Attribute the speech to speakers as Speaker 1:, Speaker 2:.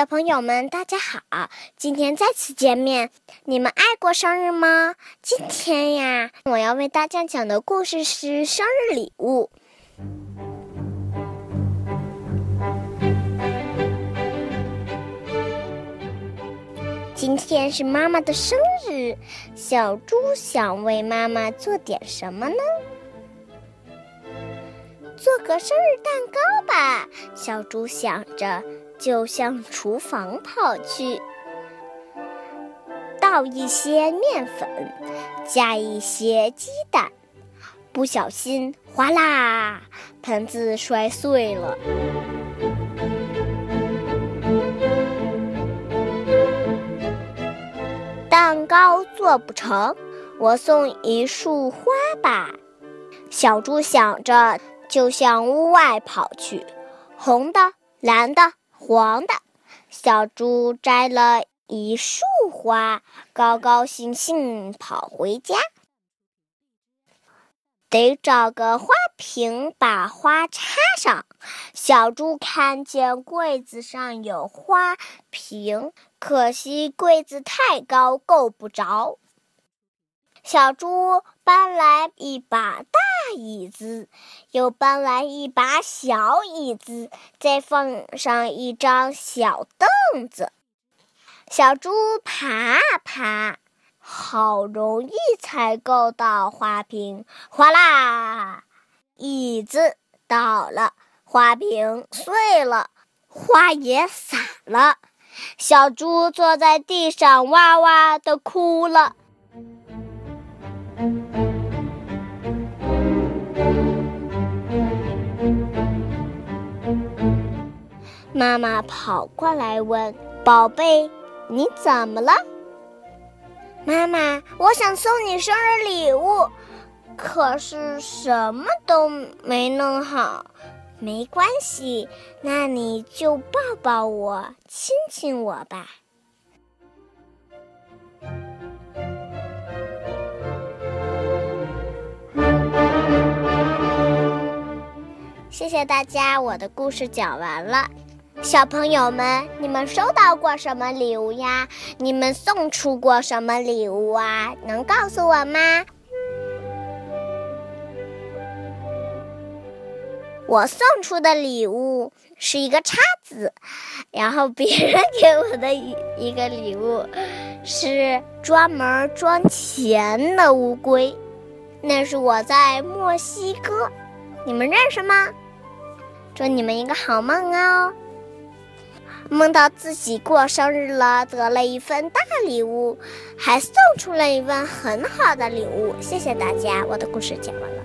Speaker 1: 小朋友们，大家好！今天再次见面，你们爱过生日吗？今天呀，我要为大家讲的故事是生日礼物。今天是妈妈的生日，小猪想为妈妈做点什么呢？做个生日蛋糕吧，小猪想着。就向厨房跑去，倒一些面粉，加一些鸡蛋，不小心哗啦，盆子摔碎了。蛋糕做不成，我送一束花吧。小猪想着，就向屋外跑去，红的，蓝的。黄的小猪摘了一束花，高高兴兴跑回家。得找个花瓶把花插上。小猪看见柜子上有花瓶，可惜柜子太高，够不着。小猪搬来一把大椅子，又搬来一把小椅子，再放上一张小凳子。小猪爬啊爬，好容易才够到花瓶。哗啦，椅子倒了，花瓶碎了，花也洒了。小猪坐在地上，哇哇的哭了。妈妈跑过来问：“宝贝，你怎么了？”妈妈，我想送你生日礼物，可是什么都没弄好。没关系，那你就抱抱我，亲亲我吧。谢谢大家，我的故事讲完了。小朋友们，你们收到过什么礼物呀？你们送出过什么礼物啊？能告诉我吗？我送出的礼物是一个叉子，然后别人给我的一一个礼物是专门装钱的乌龟，那是我在墨西哥，你们认识吗？祝你们一个好梦哦！梦到自己过生日了，得了一份大礼物，还送出了一份很好的礼物。谢谢大家，我的故事讲完了。